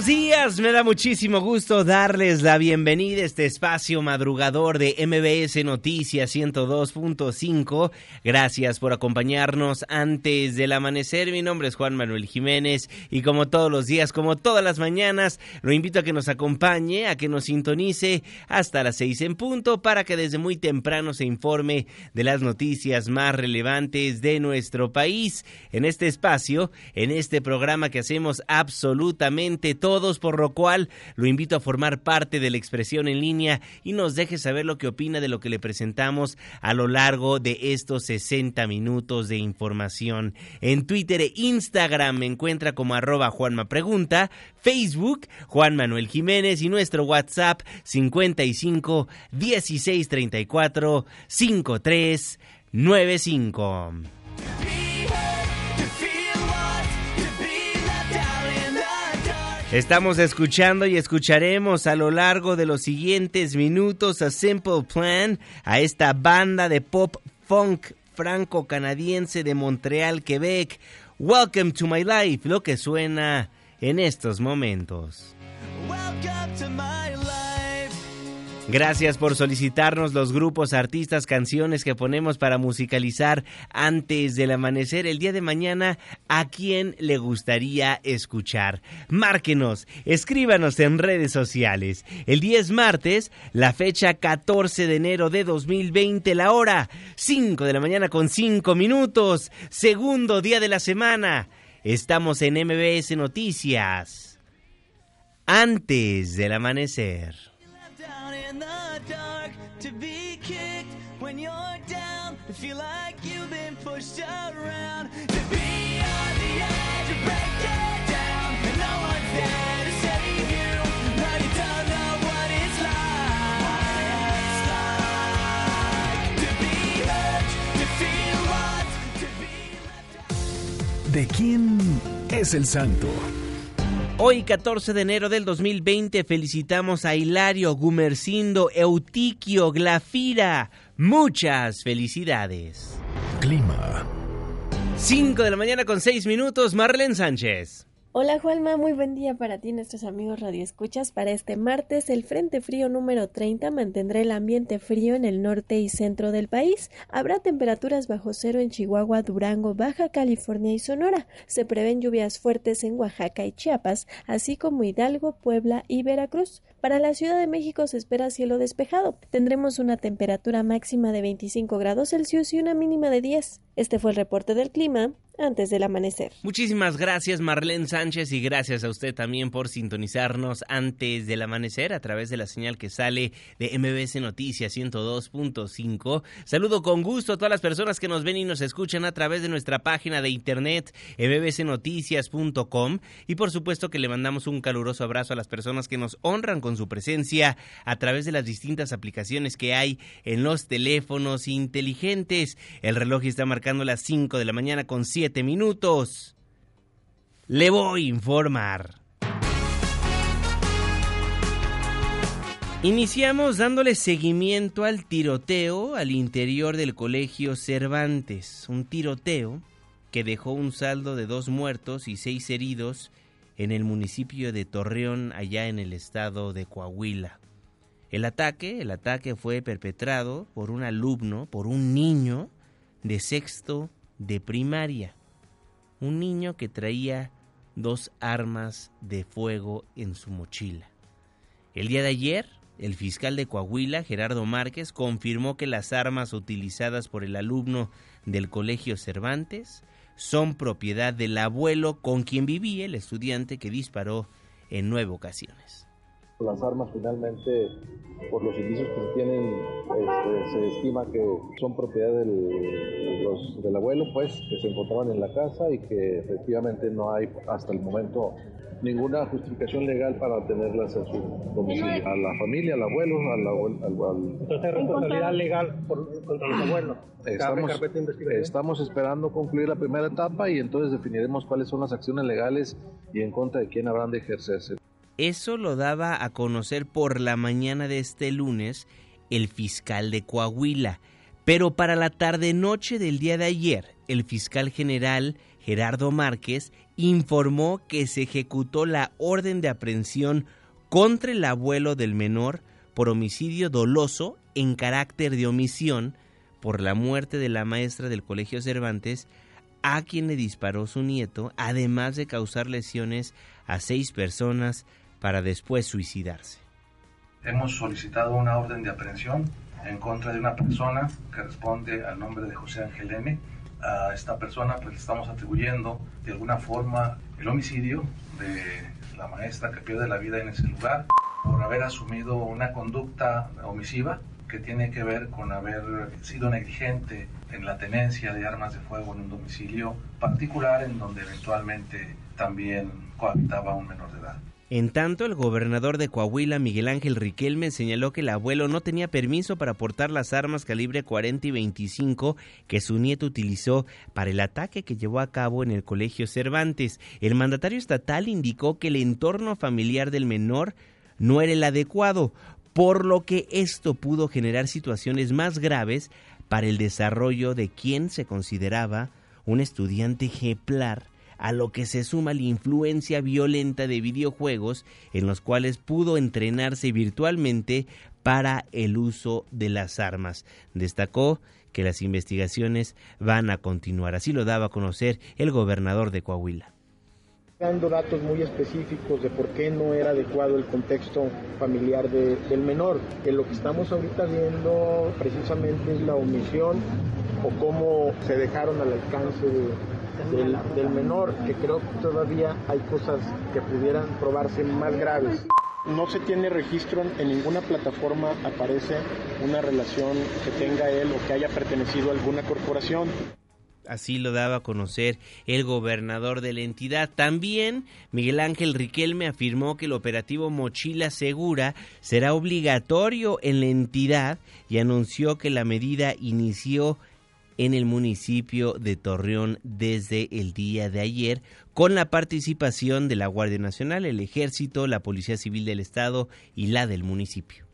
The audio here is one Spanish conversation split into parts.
buenos días, me da muchísimo gusto darles la bienvenida a este espacio madrugador de MBS Noticias 102.5. Gracias por acompañarnos antes del amanecer. Mi nombre es Juan Manuel Jiménez y como todos los días, como todas las mañanas, lo invito a que nos acompañe, a que nos sintonice hasta las seis en punto para que desde muy temprano se informe de las noticias más relevantes de nuestro país. En este espacio, en este programa que hacemos absolutamente todos, por lo cual lo invito a formar parte de la expresión en línea y nos deje saber lo que opina de lo que le presentamos a lo largo de estos 60 minutos de información. En Twitter e Instagram me encuentra como arroba Juanma Pregunta, Facebook Juan Manuel Jiménez y nuestro WhatsApp 55 16 34 53 95. Estamos escuchando y escucharemos a lo largo de los siguientes minutos a Simple Plan, a esta banda de pop funk franco-canadiense de Montreal, Quebec. Welcome to my life, lo que suena en estos momentos. Welcome to my life. Gracias por solicitarnos los grupos, artistas, canciones que ponemos para musicalizar antes del amanecer. El día de mañana, ¿a quién le gustaría escuchar? Márquenos, escríbanos en redes sociales. El día es martes, la fecha 14 de enero de 2020, la hora 5 de la mañana con 5 minutos, segundo día de la semana. Estamos en MBS Noticias. Antes del amanecer. In the dark to be kicked when you're down. To feel like you've been pushed around. To be on the edge of breaking down. And no one's there to save you. No, you don't know what it's like. To be hurt, to feel lost, to be left out. ¿De quién es el santo? Hoy, 14 de enero del 2020, felicitamos a Hilario, Gumercindo, Eutiquio, Glafira. Muchas felicidades. Clima. 5 de la mañana con 6 minutos, Marlene Sánchez. Hola Juanma, muy buen día para ti nuestros amigos radioescuchas. Para este martes, el Frente Frío número 30 mantendrá el ambiente frío en el norte y centro del país. Habrá temperaturas bajo cero en Chihuahua, Durango, Baja California y Sonora. Se prevén lluvias fuertes en Oaxaca y Chiapas, así como Hidalgo, Puebla y Veracruz. Para la Ciudad de México se espera cielo despejado. Tendremos una temperatura máxima de 25 grados Celsius y una mínima de 10. Este fue el reporte del clima antes del amanecer. Muchísimas gracias Marlene Sánchez y gracias a usted también por sintonizarnos antes del amanecer a través de la señal que sale de MBS Noticias 102.5. Saludo con gusto a todas las personas que nos ven y nos escuchan a través de nuestra página de internet mbsnoticias.com y por supuesto que le mandamos un caluroso abrazo a las personas que nos honran con su presencia a través de las distintas aplicaciones que hay en los teléfonos inteligentes. El reloj está marcando las 5 de la mañana con 7 minutos. Le voy a informar. Iniciamos dándole seguimiento al tiroteo al interior del colegio Cervantes, un tiroteo que dejó un saldo de dos muertos y seis heridos en el municipio de Torreón, allá en el estado de Coahuila. El ataque, el ataque fue perpetrado por un alumno, por un niño de sexto de primaria, un niño que traía dos armas de fuego en su mochila. El día de ayer, el fiscal de Coahuila, Gerardo Márquez, confirmó que las armas utilizadas por el alumno del Colegio Cervantes son propiedad del abuelo con quien vivía el estudiante que disparó en nueve ocasiones. Las armas finalmente, por los indicios que se tienen, este, se estima que son propiedad del, del abuelo, pues, que se encontraban en la casa y que efectivamente no hay hasta el momento ninguna justificación legal para tenerlas en su domicilio. A la familia, al abuelo, al, al, Entonces hay responsabilidad legal por, contra los abuelos. Estamos, estamos esperando concluir la primera etapa y entonces definiremos cuáles son las acciones legales y en contra de quién habrán de ejercerse. Eso lo daba a conocer por la mañana de este lunes el fiscal de Coahuila. Pero para la tarde-noche del día de ayer, el fiscal general Gerardo Márquez informó que se ejecutó la orden de aprehensión contra el abuelo del menor por homicidio doloso en carácter de omisión por la muerte de la maestra del Colegio Cervantes a quien le disparó su nieto, además de causar lesiones a seis personas para después suicidarse. Hemos solicitado una orden de aprehensión en contra de una persona que responde al nombre de José Ángel M a esta persona pues le estamos atribuyendo de alguna forma el homicidio de la maestra que pierde la vida en ese lugar por haber asumido una conducta omisiva que tiene que ver con haber sido negligente en la tenencia de armas de fuego en un domicilio particular en donde eventualmente también cohabitaba un menor de edad. En tanto, el gobernador de Coahuila, Miguel Ángel Riquelme, señaló que el abuelo no tenía permiso para portar las armas calibre 40 y 25 que su nieto utilizó para el ataque que llevó a cabo en el Colegio Cervantes. El mandatario estatal indicó que el entorno familiar del menor no era el adecuado, por lo que esto pudo generar situaciones más graves para el desarrollo de quien se consideraba un estudiante ejemplar a lo que se suma la influencia violenta de videojuegos en los cuales pudo entrenarse virtualmente para el uso de las armas. Destacó que las investigaciones van a continuar. Así lo daba a conocer el gobernador de Coahuila dando datos muy específicos de por qué no era adecuado el contexto familiar del menor. Que lo que estamos ahorita viendo precisamente es la omisión o cómo se dejaron al alcance de, del, menor, que creo que todavía hay cosas que pudieran probarse más graves. No se tiene registro en ninguna plataforma, aparece una relación que tenga él o que haya pertenecido a alguna corporación. Así lo daba a conocer el gobernador de la entidad. También Miguel Ángel Riquelme afirmó que el operativo Mochila Segura será obligatorio en la entidad y anunció que la medida inició en el municipio de Torreón desde el día de ayer con la participación de la Guardia Nacional, el Ejército, la Policía Civil del Estado y la del municipio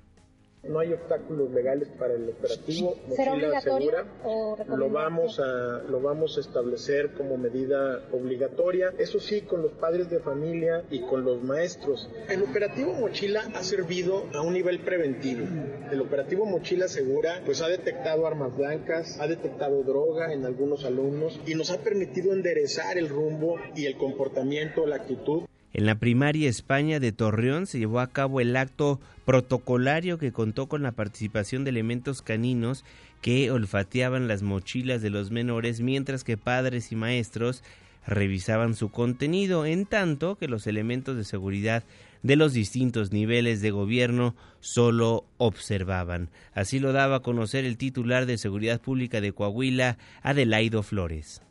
no hay obstáculos legales para el operativo. ¿Será obligatorio o lo vamos a lo vamos a establecer como medida obligatoria. Eso sí, con los padres de familia y con los maestros. El operativo Mochila ha servido a un nivel preventivo. El operativo Mochila Segura pues ha detectado armas blancas, ha detectado droga en algunos alumnos y nos ha permitido enderezar el rumbo y el comportamiento, la actitud en la primaria España de Torreón se llevó a cabo el acto protocolario que contó con la participación de elementos caninos que olfateaban las mochilas de los menores mientras que padres y maestros revisaban su contenido, en tanto que los elementos de seguridad de los distintos niveles de gobierno solo observaban. Así lo daba a conocer el titular de Seguridad Pública de Coahuila, Adelaido Flores.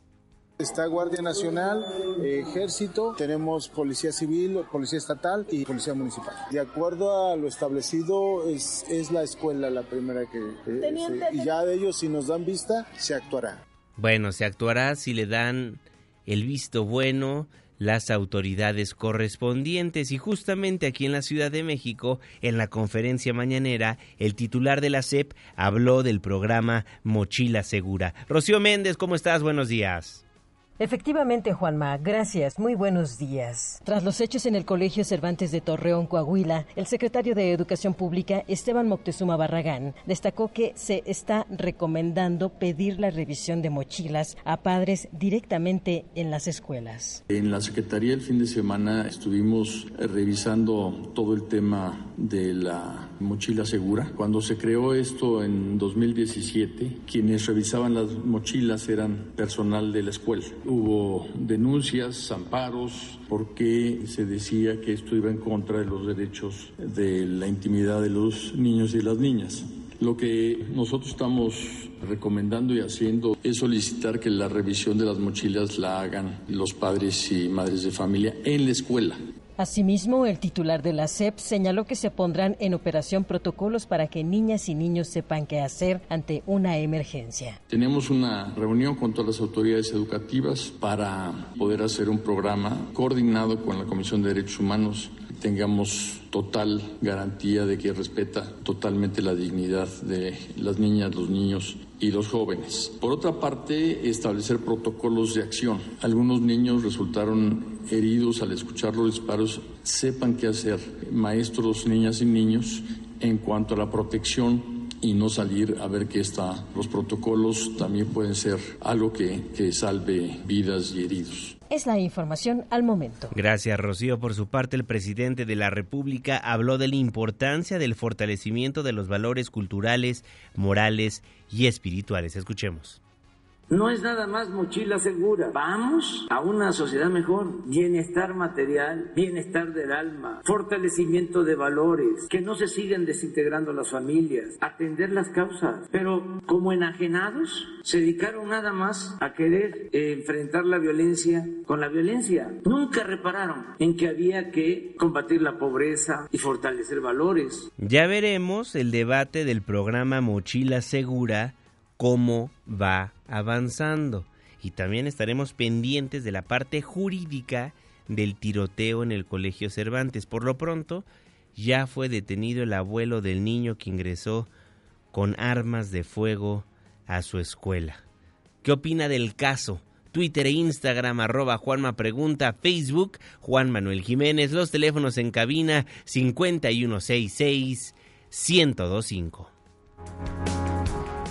Está Guardia Nacional, Ejército, tenemos Policía Civil, Policía Estatal y Policía Municipal. De acuerdo a lo establecido, es, es la escuela la primera que... Eh, y ya de ellos, si nos dan vista, se actuará. Bueno, se actuará si le dan el visto bueno las autoridades correspondientes y justamente aquí en la Ciudad de México, en la conferencia mañanera, el titular de la SEP habló del programa Mochila Segura. Rocío Méndez, ¿cómo estás? Buenos días. Efectivamente, Juanma, gracias. Muy buenos días. Tras los hechos en el Colegio Cervantes de Torreón, Coahuila, el secretario de Educación Pública, Esteban Moctezuma Barragán, destacó que se está recomendando pedir la revisión de mochilas a padres directamente en las escuelas. En la Secretaría el fin de semana estuvimos revisando todo el tema de la mochila segura. Cuando se creó esto en 2017, quienes revisaban las mochilas eran personal de la escuela. Hubo denuncias, amparos, porque se decía que esto iba en contra de los derechos de la intimidad de los niños y las niñas. Lo que nosotros estamos recomendando y haciendo es solicitar que la revisión de las mochilas la hagan los padres y madres de familia en la escuela. Asimismo, el titular de la SEP señaló que se pondrán en operación protocolos para que niñas y niños sepan qué hacer ante una emergencia. Tenemos una reunión con todas las autoridades educativas para poder hacer un programa coordinado con la Comisión de Derechos Humanos tengamos total garantía de que respeta totalmente la dignidad de las niñas, los niños y los jóvenes. Por otra parte, establecer protocolos de acción. Algunos niños resultaron heridos al escuchar los disparos. Sepan qué hacer, maestros, niñas y niños, en cuanto a la protección y no salir a ver qué está. Los protocolos también pueden ser algo que, que salve vidas y heridos. Es la información al momento. Gracias, Rocío. Por su parte, el presidente de la República habló de la importancia del fortalecimiento de los valores culturales, morales y espirituales. Escuchemos. No es nada más mochila segura. Vamos a una sociedad mejor. Bienestar material, bienestar del alma, fortalecimiento de valores, que no se sigan desintegrando las familias, atender las causas. Pero como enajenados, se dedicaron nada más a querer eh, enfrentar la violencia con la violencia. Nunca repararon en que había que combatir la pobreza y fortalecer valores. Ya veremos el debate del programa Mochila Segura cómo va avanzando. Y también estaremos pendientes de la parte jurídica del tiroteo en el Colegio Cervantes. Por lo pronto, ya fue detenido el abuelo del niño que ingresó con armas de fuego a su escuela. ¿Qué opina del caso? Twitter e Instagram, arroba Juanma Pregunta, Facebook, Juan Manuel Jiménez, los teléfonos en cabina 5166 1025.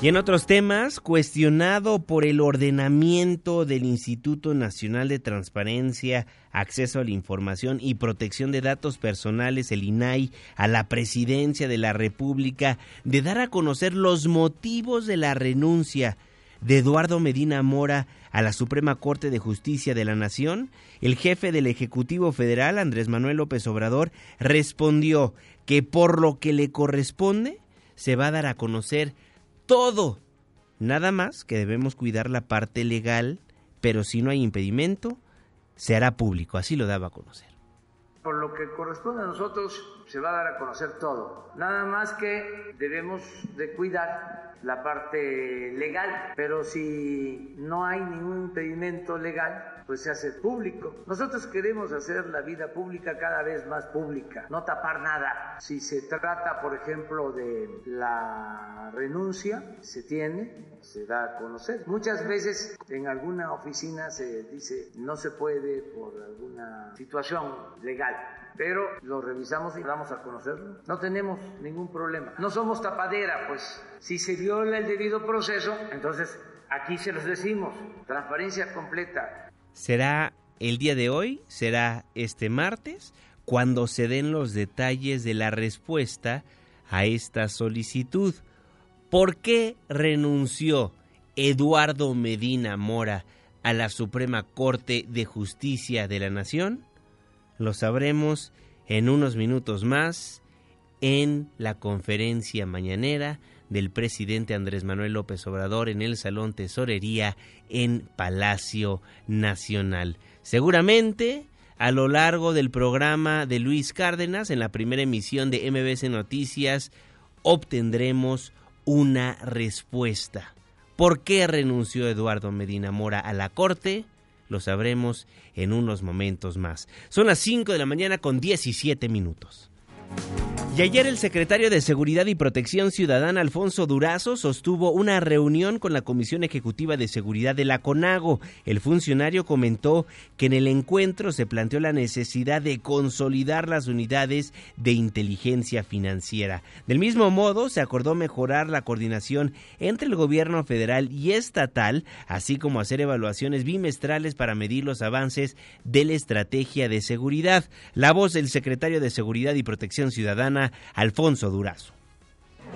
Y en otros temas, cuestionado por el ordenamiento del Instituto Nacional de Transparencia, Acceso a la Información y Protección de Datos Personales, el INAI, a la presidencia de la República, de dar a conocer los motivos de la renuncia de Eduardo Medina Mora a la Suprema Corte de Justicia de la Nación, el jefe del Ejecutivo Federal, Andrés Manuel López Obrador, respondió que por lo que le corresponde, se va a dar a conocer todo. Nada más que debemos cuidar la parte legal, pero si no hay impedimento, se hará público. Así lo daba a conocer. Por lo que corresponde a nosotros, se va a dar a conocer todo. Nada más que debemos de cuidar la parte legal, pero si no hay ningún impedimento legal, pues se hace público. Nosotros queremos hacer la vida pública cada vez más pública, no tapar nada. Si se trata, por ejemplo, de la renuncia, se tiene, se da a conocer. Muchas veces en alguna oficina se dice no se puede por alguna situación legal, pero lo revisamos y damos a conocerlo. No tenemos ningún problema. No somos tapadera, pues si se viola el debido proceso, entonces aquí se los decimos, transparencia completa será el día de hoy, será este martes, cuando se den los detalles de la respuesta a esta solicitud. ¿Por qué renunció Eduardo Medina Mora a la Suprema Corte de Justicia de la Nación? Lo sabremos en unos minutos más en la conferencia mañanera del presidente Andrés Manuel López Obrador en el Salón Tesorería en Palacio Nacional. Seguramente a lo largo del programa de Luis Cárdenas, en la primera emisión de MBC Noticias, obtendremos una respuesta. ¿Por qué renunció Eduardo Medina Mora a la Corte? Lo sabremos en unos momentos más. Son las 5 de la mañana con 17 minutos. Y ayer el secretario de Seguridad y Protección Ciudadana, Alfonso Durazo, sostuvo una reunión con la Comisión Ejecutiva de Seguridad de la CONAGO. El funcionario comentó que en el encuentro se planteó la necesidad de consolidar las unidades de inteligencia financiera. Del mismo modo, se acordó mejorar la coordinación entre el gobierno federal y estatal, así como hacer evaluaciones bimestrales para medir los avances de la estrategia de seguridad. La voz del secretario de Seguridad y Protección Ciudadana, Alfonso Durazo.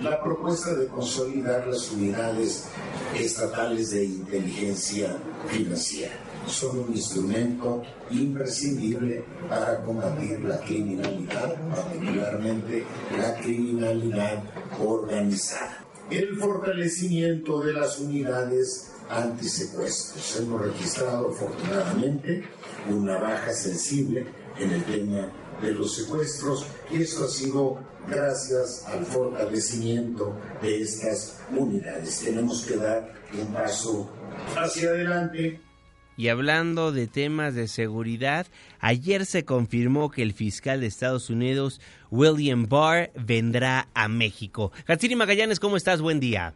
La propuesta de consolidar las unidades estatales de inteligencia financiera son un instrumento imprescindible para combatir la criminalidad, particularmente la criminalidad organizada. El fortalecimiento de las unidades antisecuestros. Hemos registrado afortunadamente una baja sensible en el tema de los secuestros y esto ha sido gracias al fortalecimiento de estas unidades. Tenemos que dar un paso hacia adelante. Y hablando de temas de seguridad, ayer se confirmó que el fiscal de Estados Unidos, William Barr, vendrá a México. Hatsiri Magallanes, ¿cómo estás? Buen día.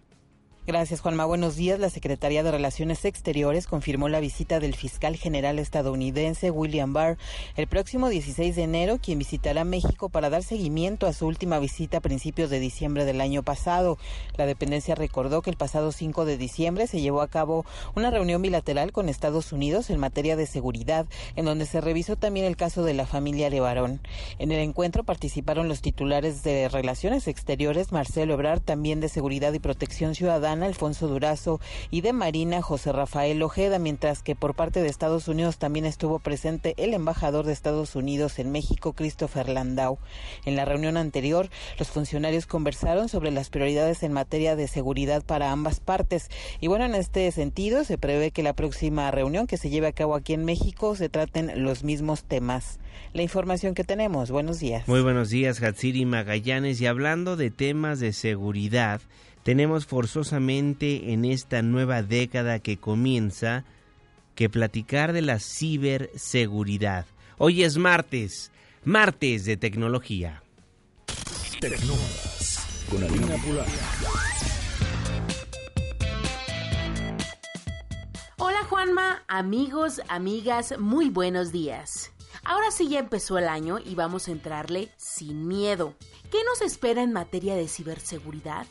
Gracias, Juanma. Buenos días. La Secretaría de Relaciones Exteriores confirmó la visita del fiscal general estadounidense William Barr el próximo 16 de enero, quien visitará México para dar seguimiento a su última visita a principios de diciembre del año pasado. La dependencia recordó que el pasado 5 de diciembre se llevó a cabo una reunión bilateral con Estados Unidos en materia de seguridad, en donde se revisó también el caso de la familia Levarón. En el encuentro participaron los titulares de Relaciones Exteriores, Marcelo Ebrard, también de Seguridad y Protección Ciudadana, Alfonso Durazo, y de Marina, José Rafael Ojeda, mientras que por parte de Estados Unidos también estuvo presente el embajador de Estados Unidos en México, Christopher Landau. En la reunión anterior, los funcionarios conversaron sobre las prioridades en materia de seguridad para ambas partes. Y bueno, en este sentido, se prevé que la próxima reunión que se lleve a cabo aquí en México se traten los mismos temas. La información que tenemos. Buenos días. Muy buenos días, Hatsiri Magallanes. Y hablando de temas de seguridad, tenemos forzosamente en esta nueva década que comienza que platicar de la ciberseguridad. Hoy es martes, martes de tecnología. Tecnómadas con Alina Hola Juanma, amigos, amigas, muy buenos días. Ahora sí ya empezó el año y vamos a entrarle sin miedo. ¿Qué nos espera en materia de ciberseguridad?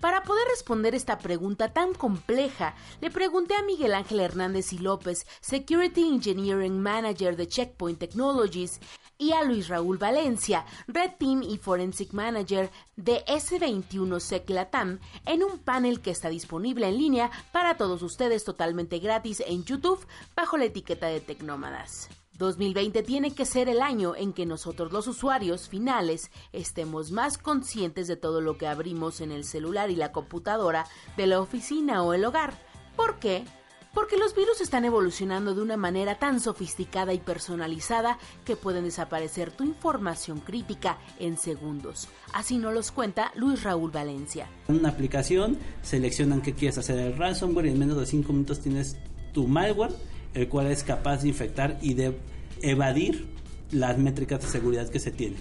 Para poder responder esta pregunta tan compleja, le pregunté a Miguel Ángel Hernández y López, Security Engineering Manager de Checkpoint Technologies, y a Luis Raúl Valencia, Red Team y Forensic Manager de S21 Sec Latam, en un panel que está disponible en línea para todos ustedes totalmente gratis en YouTube bajo la etiqueta de Tecnómadas. 2020 tiene que ser el año en que nosotros los usuarios finales estemos más conscientes de todo lo que abrimos en el celular y la computadora de la oficina o el hogar. ¿Por qué? Porque los virus están evolucionando de una manera tan sofisticada y personalizada que pueden desaparecer tu información crítica en segundos. Así nos los cuenta Luis Raúl Valencia. En una aplicación seleccionan qué quieres hacer el ransomware y en menos de 5 minutos tienes tu malware el cual es capaz de infectar y de evadir las métricas de seguridad que se tienen.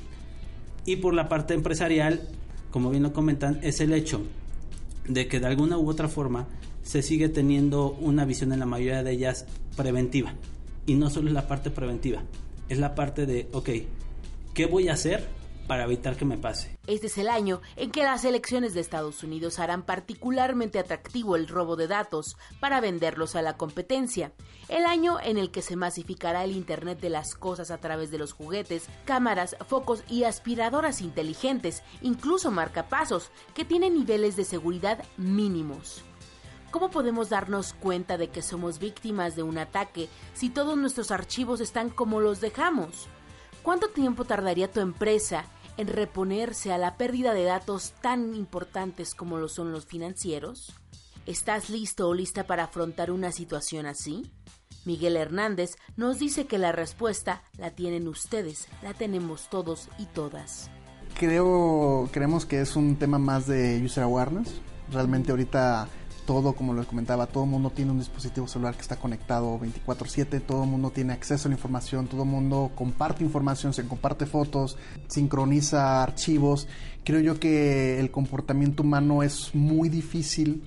Y por la parte empresarial, como bien lo comentan, es el hecho de que de alguna u otra forma se sigue teniendo una visión en la mayoría de ellas preventiva. Y no solo es la parte preventiva, es la parte de, ok, ¿qué voy a hacer para evitar que me pase. Este es el año en que las elecciones de Estados Unidos harán particularmente atractivo el robo de datos para venderlos a la competencia. El año en el que se masificará el Internet de las cosas a través de los juguetes, cámaras, focos y aspiradoras inteligentes, incluso marcapasos, que tienen niveles de seguridad mínimos. ¿Cómo podemos darnos cuenta de que somos víctimas de un ataque si todos nuestros archivos están como los dejamos? ¿Cuánto tiempo tardaría tu empresa en reponerse a la pérdida de datos tan importantes como lo son los financieros? ¿Estás listo o lista para afrontar una situación así? Miguel Hernández nos dice que la respuesta la tienen ustedes, la tenemos todos y todas. Creo, creemos que es un tema más de user awareness. Realmente ahorita todo, como les comentaba, todo mundo tiene un dispositivo celular que está conectado 24/7, todo el mundo tiene acceso a la información, todo el mundo comparte información, se comparte fotos, sincroniza archivos. Creo yo que el comportamiento humano es muy difícil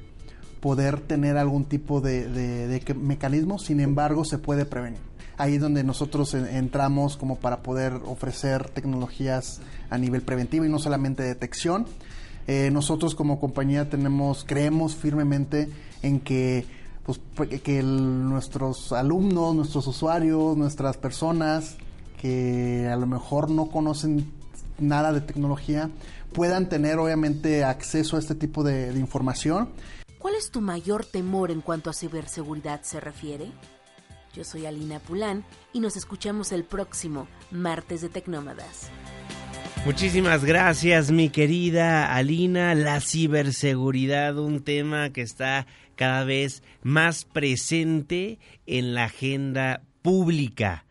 poder tener algún tipo de, mecanismo, sin embargo se puede prevenir. Ahí es donde nosotros entramos como para poder ofrecer tecnologías a nivel preventivo y no solamente detección, eh, nosotros como compañía creemos firmemente en que, pues, nuestros alumnos, nuestros usuarios, nuestras personas que a lo mejor no conocen nada de tecnología, puedan tener obviamente acceso a este tipo de, de información. ¿Cuál es tu mayor temor en cuanto a ciberseguridad se refiere? Yo soy Alina Pulán y nos escuchamos el próximo martes de Tecnómadas. Muchísimas gracias, mi querida Alina. La ciberseguridad, un tema que está cada vez más presente en la agenda pública.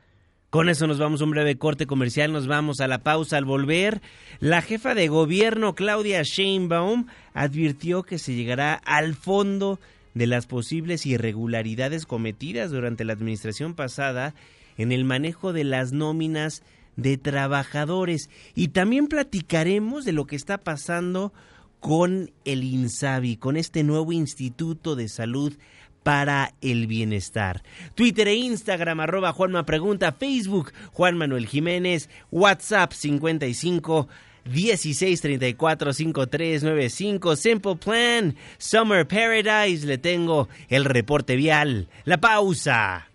Con eso nos vamos a un breve corte comercial, nos vamos a la pausa al volver. La jefa de gobierno, Claudia Sheinbaum, advirtió que se llegará al fondo de las posibles irregularidades cometidas durante la administración pasada en el manejo de las nóminas de trabajadores. Y también platicaremos de lo que está pasando con el INSABI, con este nuevo Instituto de Salud para el Bienestar. Twitter e Instagram, arroba Juanma Pregunta, Facebook, Juan Manuel Jiménez, WhatsApp 55 1634 5395 Simple Plan Summer Paradise le tengo el reporte vial. La pausa.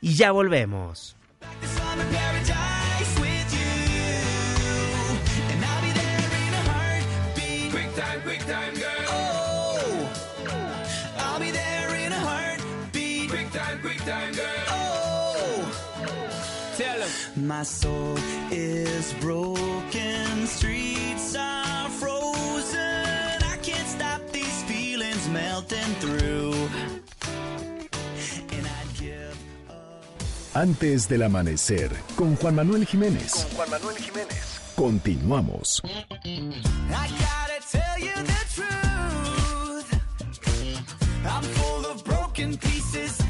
Y ya volvemos My soul is broken, streets are frozen. I can't stop these feelings melting through. And I'd give Antes del amanecer, con Juan Manuel Jiménez. Con Juan Manuel Jiménez. Continuamos. I gotta tell you the truth. I'm full of broken pieces.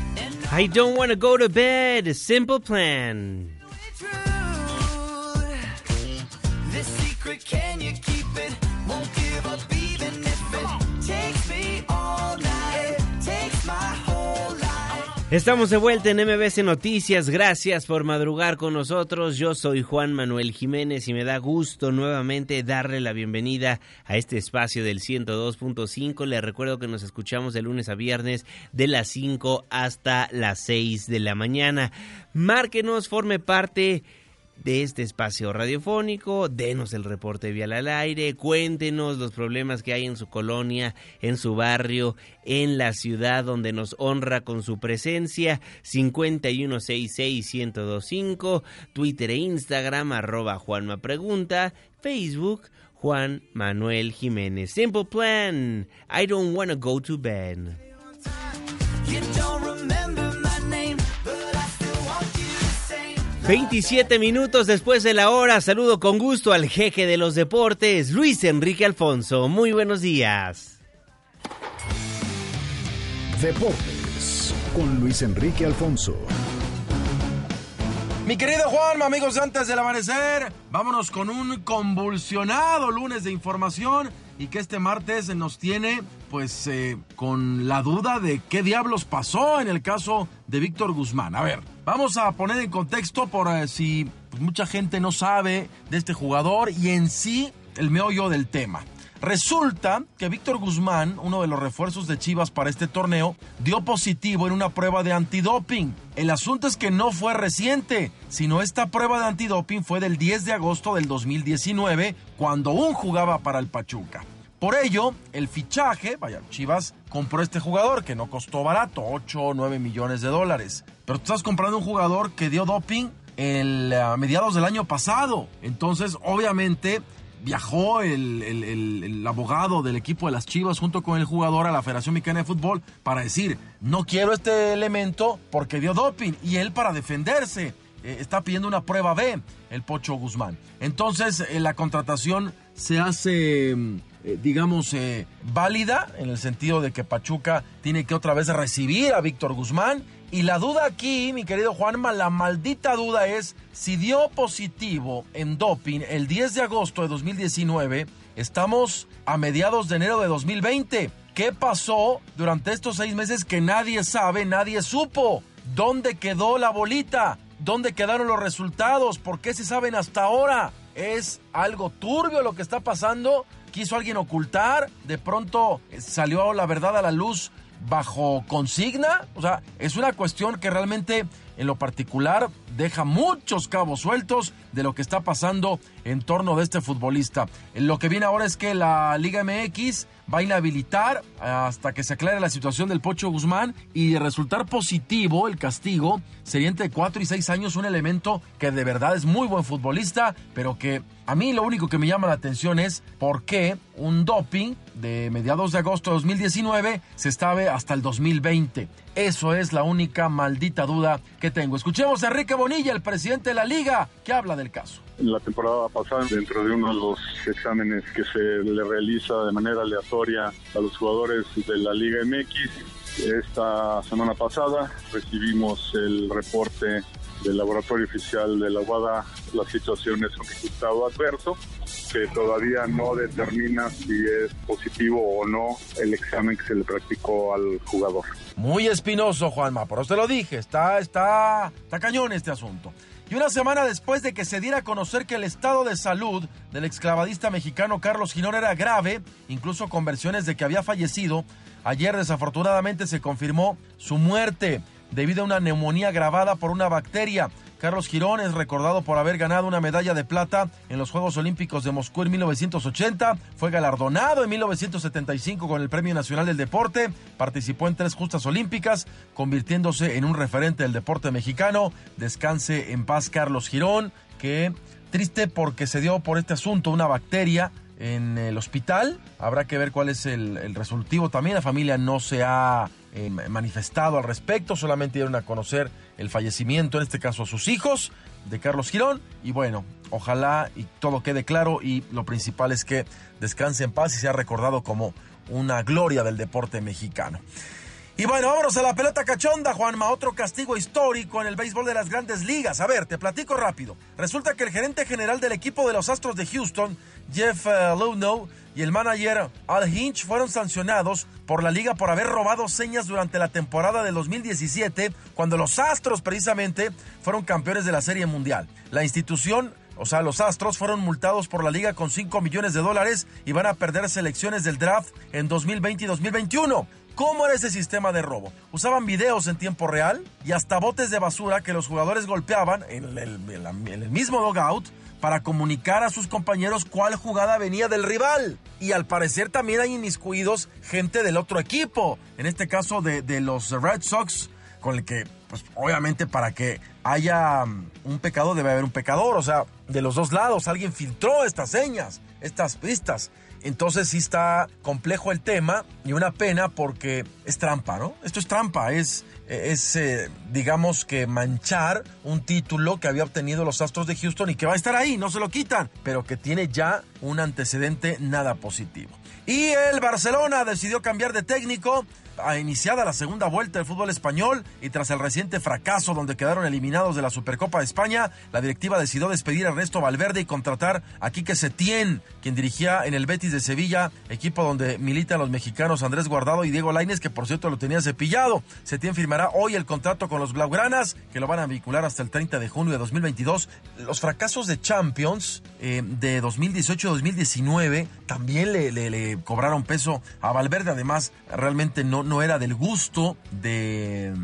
I don't want to go to bed Simple Plan true. Estamos de vuelta en MBC Noticias. Gracias por madrugar con nosotros. Yo soy Juan Manuel Jiménez y me da gusto nuevamente darle la bienvenida a este espacio del 102.5. Les recuerdo que nos escuchamos de lunes a viernes de las 5 hasta las 6 de la mañana. Márquenos, forme parte de este espacio radiofónico, denos el reporte vial al aire, cuéntenos los problemas que hay en su colonia, en su barrio, en la ciudad donde nos honra con su presencia, 5166125, Twitter e Instagram, arroba Juanma Pregunta, Facebook, Juan Manuel Jiménez. Simple plan, I don't wanna go to bed. 27 minutos después de la hora, saludo con gusto al jeque de los deportes, Luis Enrique Alfonso. Muy buenos días. Deportes con Luis Enrique Alfonso. Mi querido Juan, amigos antes del amanecer, vámonos con un convulsionado lunes de información y que este martes nos tiene pues eh, con la duda de qué diablos pasó en el caso de Víctor Guzmán. A ver, vamos a poner en contexto por eh, si mucha gente no sabe de este jugador y en sí el meollo del tema. Resulta que Víctor Guzmán, uno de los refuerzos de Chivas para este torneo, dio positivo en una prueba de antidoping. El asunto es que no fue reciente, sino esta prueba de antidoping fue del 10 de agosto del 2019, cuando aún jugaba para el Pachuca. Por ello, el fichaje, vaya, Chivas compró este jugador que no costó barato, 8 o 9 millones de dólares. Pero tú estás comprando un jugador que dio doping el, a mediados del año pasado. Entonces, obviamente, viajó el, el, abogado del equipo de las Chivas junto con el jugador a la Federación Mexicana de Fútbol para decir, no quiero este elemento porque dio doping. Y él para defenderse eh, está pidiendo una prueba B, el Pocho Guzmán. Entonces eh, la contratación se hace, eh, digamos, válida en el sentido de que Pachuca tiene que otra vez recibir a Víctor Guzmán. Y la duda aquí, mi querido Juanma, la maldita duda es si dio positivo en doping el 10 de agosto de 2019, estamos a mediados de enero de 2020. ¿Qué pasó durante estos seis meses que nadie sabe, nadie supo? ¿Dónde quedó la bolita? ¿Dónde quedaron los resultados? ¿Por qué se saben hasta ahora? ¿Es algo turbio lo que está pasando? ¿Quiso alguien ocultar? ¿De pronto salió la verdad a la luz bajo consigna? O sea, es una cuestión que realmente en lo particular deja muchos cabos sueltos de lo que está pasando en torno de este futbolista. Lo que viene ahora es que la Liga MX va a inhabilitar hasta que se aclare la situación del Pocho Guzmán y resultar positivo el castigo sería entre 4 y 6 años un elemento que de verdad es muy buen futbolista, pero que a mí lo único que me llama la atención es por qué un doping de mediados de agosto de 2019 se estaba hasta el 2020. Eso es la única maldita duda que tengo. Escuchemos a Enrique Bonilla, el presidente de la liga, que habla del caso. La temporada pasada, dentro de uno de los exámenes que se le realiza de manera aleatoria a los jugadores de la Liga MX, esta semana pasada recibimos el reporte del laboratorio oficial de la UADA, la situación es un resultado adverso que todavía no determina si es positivo o no el examen que se le practicó al jugador. Muy espinoso, Juanma, por eso te lo dije, está, está, está cañón este asunto. Y una semana después de que se diera a conocer que el estado de salud del exclavadista mexicano Carlos Ginón era grave, incluso con versiones de que había fallecido, ayer desafortunadamente se confirmó su muerte debido a una neumonía agravada por una bacteria. Carlos Girón es recordado por haber ganado una medalla de plata en los Juegos Olímpicos de Moscú en 1980, fue galardonado en 1975 con el Premio Nacional del Deporte, participó en tres justas olímpicas, convirtiéndose en un referente del deporte mexicano. Descanse en paz Carlos Girón, que triste porque se dio por este asunto una bacteria en el hospital. Habrá que ver cuál es el, el resolutivo también. La familia no se ha eh, manifestado al respecto, solamente dieron a conocer el fallecimiento, en este caso a sus hijos, de Carlos Girón. Y bueno, ojalá y todo quede claro y lo principal es que descanse en paz y sea recordado como una gloria del deporte mexicano. Y bueno, vámonos a la pelota cachonda, Juanma. Otro castigo histórico en el béisbol de las grandes ligas. A ver, te platico rápido. Resulta que el gerente general del equipo de los Astros de Houston, Jeff uh, y el manager Al Hinch fueron sancionados por la liga por haber robado señas durante la temporada de 2017, cuando los Astros precisamente fueron campeones de la Serie Mundial. La institución o sea, los Astros fueron multados por la liga con 5 millones de dólares y van a perder selecciones del draft en 2020 y 2021. ¿Cómo era ese sistema de robo? Usaban videos en tiempo real y hasta botes de basura que los jugadores golpeaban en el, en el mismo dogout para comunicar a sus compañeros cuál jugada venía del rival. Y al parecer también hay inmiscuidos gente del otro equipo, en este caso de, de los Red Sox, con el que, pues obviamente para que haya mm, un pecado debe haber un pecador, o sea, de los dos lados alguien filtró estas señas, estas pistas. Entonces sí está complejo el tema y una pena porque es trampa, ¿no? Esto es trampa, es, es eh, digamos que manchar un título que había obtenido los Astros de Houston y que va a estar ahí, no se lo quitan, pero que tiene ya un antecedente nada positivo. Y el Barcelona decidió cambiar de técnico iniciada la segunda vuelta del fútbol español y tras el reciente fracaso donde quedaron eliminados de la Supercopa de España, la directiva decidió despedir a Ernesto Valverde y contratar a Quique Setién, quien dirigía en el Betis de Sevilla, equipo donde militan los mexicanos Andrés Guardado y Diego Lainez, que por cierto lo tenía cepillado. Setién firmará hoy el contrato con los Blaugranas, que lo van a vincular hasta el 30 de junio de 2022. Los fracasos de Champions eh, de 2018-2019 también le cobraron peso a Valverde, además realmente no, no era del gusto de,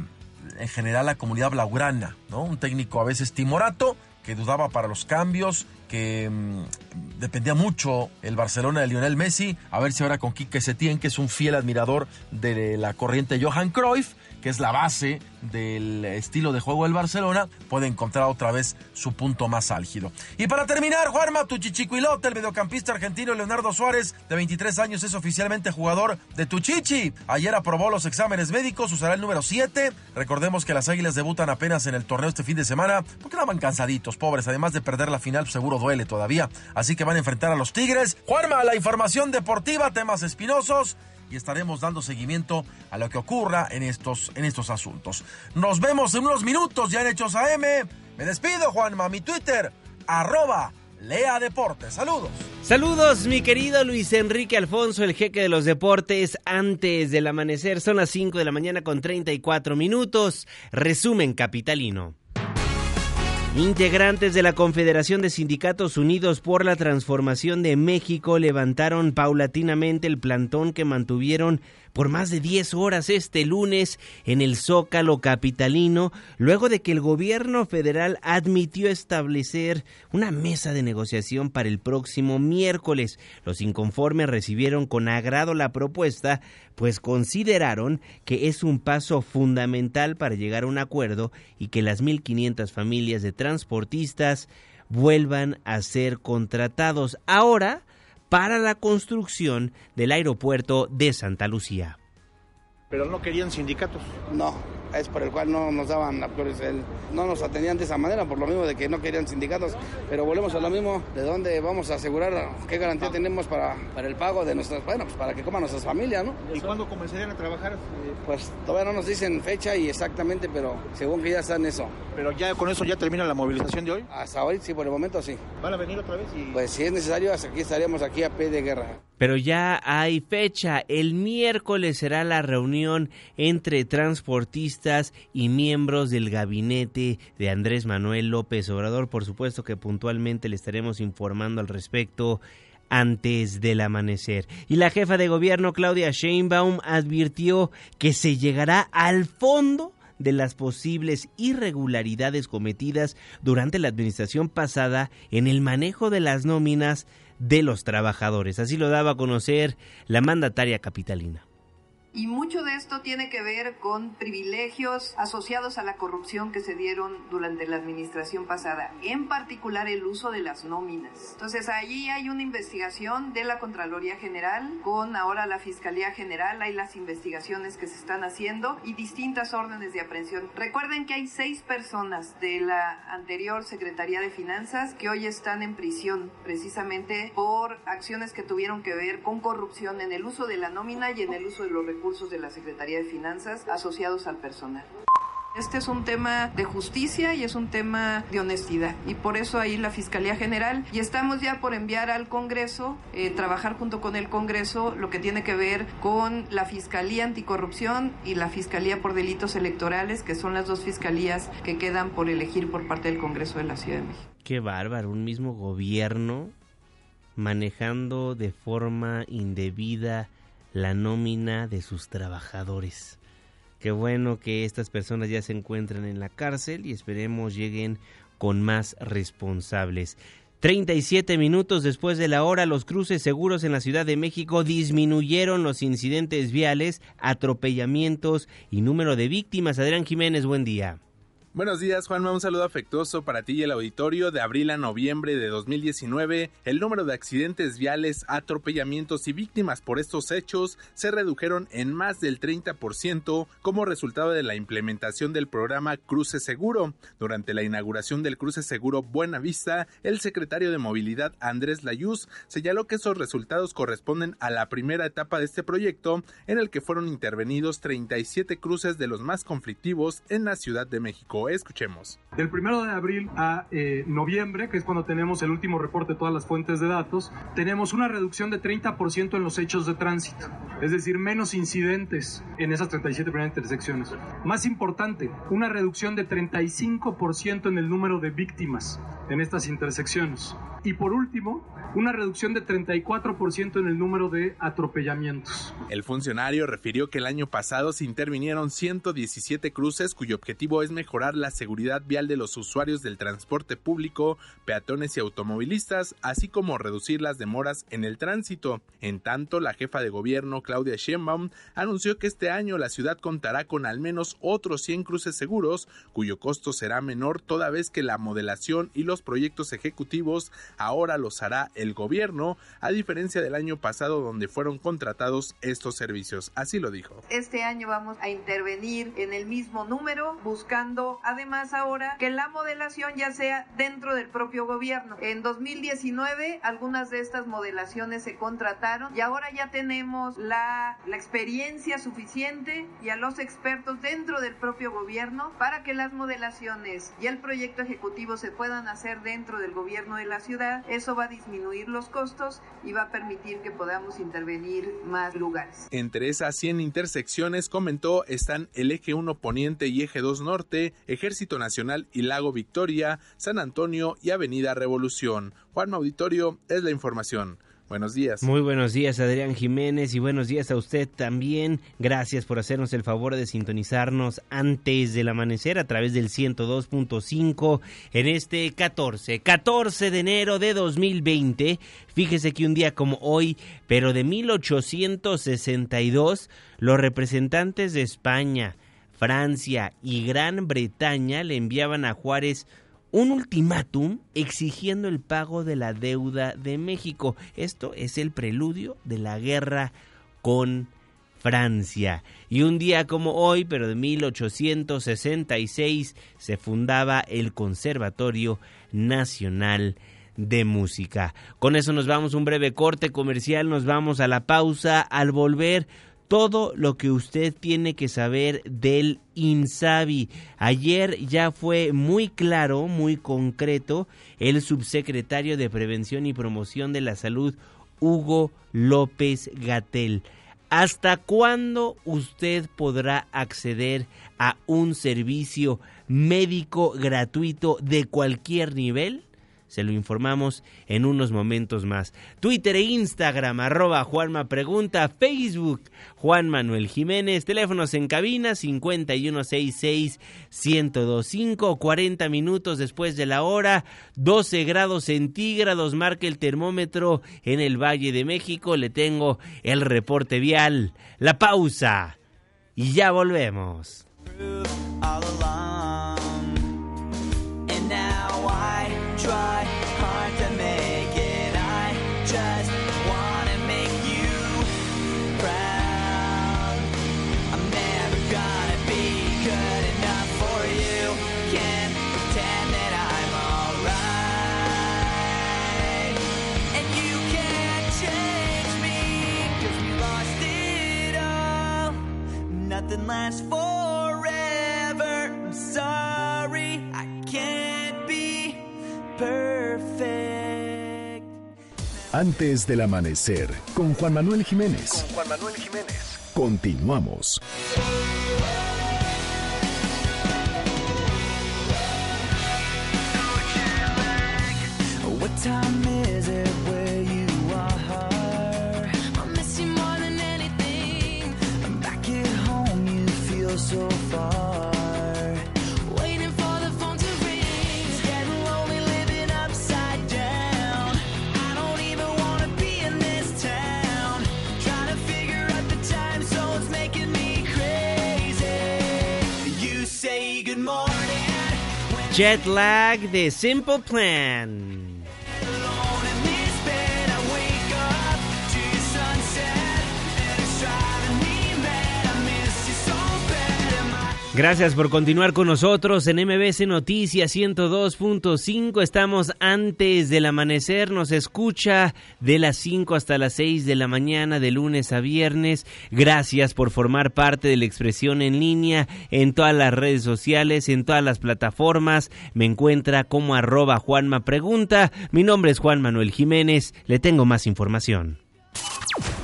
en general, la comunidad blaugrana, ¿no? Un técnico a veces timorato, que dudaba para los cambios, que mm, dependía mucho el Barcelona de Lionel Messi, a ver si ahora con Quique Setién, que es un fiel admirador de la corriente Johan Cruyff, que es la base del estilo de juego del Barcelona, puede encontrar otra vez su punto más álgido. Y para terminar, Juanma Tuchichicuilote, el mediocampista argentino Leonardo Suárez, de 23 años, es oficialmente jugador de Tuchichi. Ayer aprobó los exámenes médicos, usará el número 7. Recordemos que las Águilas debutan apenas en el torneo este fin de semana, porque estaban cansaditos, pobres. Además de perder la final, seguro duele todavía. Así que van a enfrentar a los Tigres. Juanma, la información deportiva, temas espinosos y estaremos dando seguimiento a lo que ocurra en estos, en estos asuntos. Nos vemos en unos minutos ya en Hechos AM. Me despido, Juanma, mi Twitter, arroba Lea Deportes. Saludos. Saludos, mi querido Luis Enrique Alfonso, el jeque de los deportes. Antes del amanecer, son las 5 de la mañana con 34 minutos. Resumen capitalino. Integrantes de la Confederación de Sindicatos Unidos por la Transformación de México levantaron paulatinamente el plantón que mantuvieron por más de 10 horas este lunes en el Zócalo capitalino, luego de que el gobierno federal admitió establecer una mesa de negociación para el próximo miércoles. Los inconformes recibieron con agrado la propuesta, pues consideraron que es un paso fundamental para llegar a un acuerdo y que las 1.500 familias de transportistas vuelvan a ser contratados ahora para la construcción del aeropuerto de Santa Lucía. Pero no querían sindicatos. No, es por el cual no nos daban el, no nos atendían de esa manera, por lo mismo de que no querían sindicatos, pero volvemos a lo mismo, de dónde vamos a asegurar, qué garantía tenemos para, para el pago de nuestras, bueno, pues para que coman nuestras familias, ¿no? ¿Y cuándo comenzarían a trabajar? Pues todavía no nos dicen fecha y exactamente, pero según que ya está en eso. ¿Pero ya con eso ya termina la movilización de hoy? Hasta hoy, sí, por el momento sí. ¿Van a venir otra vez? Y... Pues si es necesario, hasta aquí estaríamos aquí a pie de guerra. Pero ya hay fecha. El miércoles será la reunión entre transportistas y miembros del gabinete de Andrés Manuel López Obrador. Por supuesto que puntualmente le estaremos informando al respecto antes del amanecer. Y la jefa de gobierno Claudia Sheinbaum advirtió que se llegará al fondo de las posibles irregularidades cometidas durante la administración pasada en el manejo de las nóminas de los trabajadores. Así lo daba a conocer la mandataria capitalina. Y mucho de esto tiene que ver con privilegios asociados a la corrupción que se dieron durante la administración pasada, en particular el uso de las nóminas. Entonces allí hay una investigación de la Contraloría General con ahora la Fiscalía General, hay las investigaciones que se están haciendo y distintas órdenes de aprehensión. Recuerden que hay seis personas de la anterior Secretaría de Finanzas que hoy están en prisión precisamente por acciones que tuvieron que ver con corrupción en el uso de la nómina y en el uso de los recursos recursos de la Secretaría de Finanzas asociados al personal. Este es un tema de justicia y es un tema de honestidad y por eso ahí la Fiscalía General y estamos ya por enviar al Congreso, eh, trabajar junto con el Congreso lo que tiene que ver con la Fiscalía Anticorrupción y la Fiscalía por Delitos Electorales, que son las dos fiscalías que quedan por elegir por parte del Congreso de la Ciudad de México. Qué bárbaro, un mismo gobierno manejando de forma indebida la nómina de sus trabajadores. Qué bueno que estas personas ya se encuentran en la cárcel y esperemos lleguen con más responsables. 37 minutos después de la hora, los cruces seguros en la Ciudad de México disminuyeron los incidentes viales, atropellamientos y número de víctimas. Adrián Jiménez, buen día. Buenos días, Juanma. Un saludo afectuoso para ti y el auditorio. De abril a noviembre de 2019, el número de accidentes viales, atropellamientos y víctimas por estos hechos se redujeron en más del 30% como resultado de la implementación del programa Cruce Seguro. Durante la inauguración del Cruce Seguro Buena Vista, el secretario de Movilidad Andrés Layuz señaló que esos resultados corresponden a la primera etapa de este proyecto, en el que fueron intervenidos 37 cruces de los más conflictivos en la Ciudad de México. Escuchemos. Del primero de abril a eh, noviembre, que es cuando tenemos el último reporte de todas las fuentes de datos, tenemos una reducción de 30% en los hechos de tránsito, es decir, menos incidentes en esas 37 primeras intersecciones. Más importante, una reducción de 35% en el número de víctimas en estas intersecciones. Y por último, una reducción de 34% en el número de atropellamientos. El funcionario refirió que el año pasado se intervinieron 117 cruces cuyo objetivo es mejorar la seguridad vial de los usuarios del transporte público, peatones y automovilistas, así como reducir las demoras en el tránsito. En tanto, la jefa de gobierno Claudia Sheinbaum anunció que este año la ciudad contará con al menos otros 100 cruces seguros, cuyo costo será menor toda vez que la modelación y los proyectos ejecutivos ahora los hará el gobierno, a diferencia del año pasado donde fueron contratados estos servicios. Así lo dijo. Este año vamos a intervenir en el mismo número, buscando además ahora que la modelación ya sea dentro del propio gobierno. En 2019 algunas de estas modelaciones se contrataron y ahora ya tenemos la, experiencia suficiente y a los expertos dentro del propio gobierno para que las modelaciones y el proyecto ejecutivo se puedan hacer dentro del gobierno de la ciudad. Eso va a disminuir los costos y va a permitir que podamos intervenir más lugares. Entre esas 100 intersecciones, comentó, están el eje 1 Poniente y eje 2 Norte, Ejército Nacional y Lago Victoria, San Antonio y Avenida Revolución. Juan Auditorio es la información. Buenos días. Muy buenos días, Adrián Jiménez, y buenos días a usted también. Gracias por hacernos el favor de sintonizarnos antes del amanecer a través del 102.5 en este 14, 14 de enero de 2020. Fíjese que un día como hoy, pero de 1862, los representantes de España, Francia y Gran Bretaña le enviaban a Juárez un ultimátum exigiendo el pago de la deuda de México. Esto es el preludio de la guerra con Francia. Y un día como hoy, pero de 1866, se fundaba el Conservatorio Nacional de Música. Con eso nos vamos a un breve corte comercial, nos vamos a la pausa. Al volver, todo lo que usted tiene que saber del INSABI. Ayer ya fue muy claro, muy concreto, el subsecretario de Prevención y Promoción de la Salud, Hugo López Gatel. ¿Hasta cuándo usted podrá acceder a un servicio médico gratuito de cualquier nivel? Se lo informamos en unos momentos más. Twitter e Instagram, arroba Juanma Pregunta, Facebook, Juan Manuel Jiménez, teléfonos en cabina 5166-1025, 40 minutos después de la hora, 12 grados centígrados, marca el termómetro en el Valle de México. Le tengo el reporte vial, la pausa y ya volvemos. Nothing lasts forever. I'm sorry, I can't be perfect. Antes del amanecer, con Juan Manuel Jiménez. Juan Manuel Jiménez. Continuamos. What time Jet lag the Simple Plan. Gracias por continuar con nosotros en MBC Noticias 102.5. Estamos antes del amanecer. Nos escucha de las 5 hasta las 6 de la mañana, de lunes a viernes. Gracias por formar parte de la expresión en línea en todas las redes sociales, en todas las plataformas. Me encuentra como arroba Juanma Pregunta. Mi nombre es Juan Manuel Jiménez. Le tengo más información.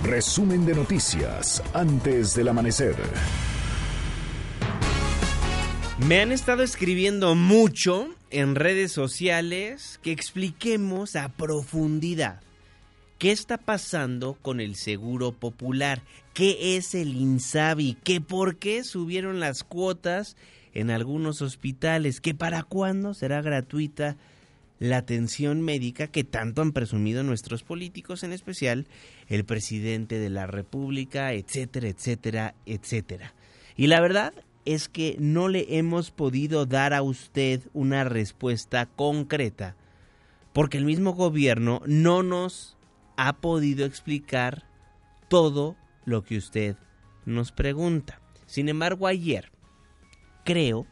Resumen de noticias antes del amanecer. Me han estado escribiendo mucho en redes sociales que expliquemos a profundidad qué está pasando con el seguro popular, qué es el INSABI, que por qué subieron las cuotas en algunos hospitales, que para cuándo será gratuita la atención médica que tanto han presumido nuestros políticos, en especial el presidente de la República, etcétera, etcétera, etcétera. Y la verdad es que no le hemos podido dar a usted una respuesta concreta porque el mismo gobierno no nos ha podido explicar todo lo que usted nos pregunta. Sin embargo, ayer creo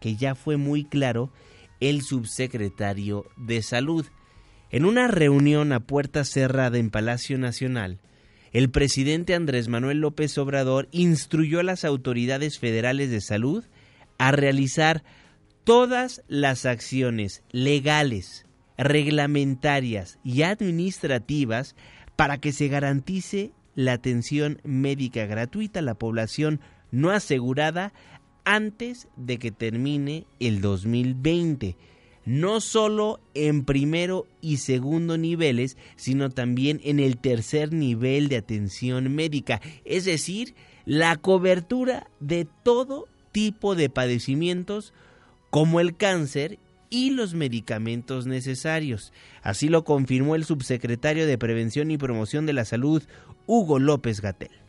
que ya fue muy claro el subsecretario de Salud. En una reunión a puerta cerrada en Palacio Nacional, el presidente Andrés Manuel López Obrador instruyó a las autoridades federales de salud a realizar todas las acciones legales, reglamentarias y administrativas para que se garantice la atención médica gratuita a la población no asegurada antes de que termine el 2020. No solo en primero y segundo niveles, sino también en el tercer nivel de atención médica, es decir, la cobertura de todo tipo de padecimientos como el cáncer y los medicamentos necesarios. Así lo confirmó el subsecretario de Prevención y Promoción de la Salud, Hugo López Gatel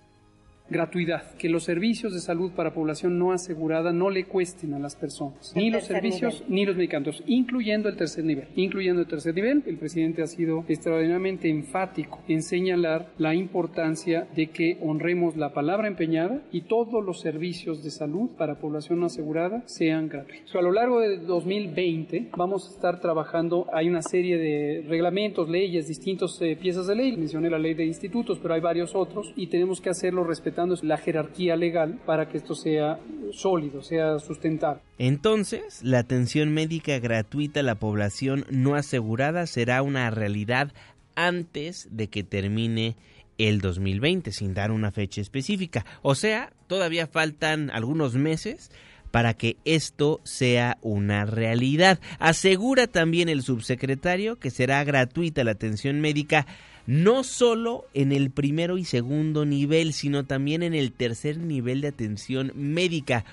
gratuidad, que los servicios de salud para población no asegurada no le cuesten a las personas, ni los servicios ni los medicamentos, incluyendo el tercer nivel. Incluyendo el tercer nivel, el presidente ha sido extraordinariamente enfático en señalar la importancia de que honremos la palabra empeñada y todos los servicios de salud para población no asegurada sean gratuitos. a lo largo de 2020 vamos a estar trabajando, hay una serie de reglamentos, leyes, distintas eh, piezas de ley, mencioné la ley de institutos, pero hay varios otros y tenemos que hacerlo respetando la jerarquía legal para que esto sea sólido, sea sustentable. Entonces, la atención médica gratuita a la población no asegurada será una realidad antes de que termine el 2020, sin dar una fecha específica. O sea, todavía faltan algunos meses para que esto sea una realidad. Asegura también el subsecretario que será gratuita la atención médica no solo en el primero y segundo nivel, sino también en el tercer nivel de atención médica.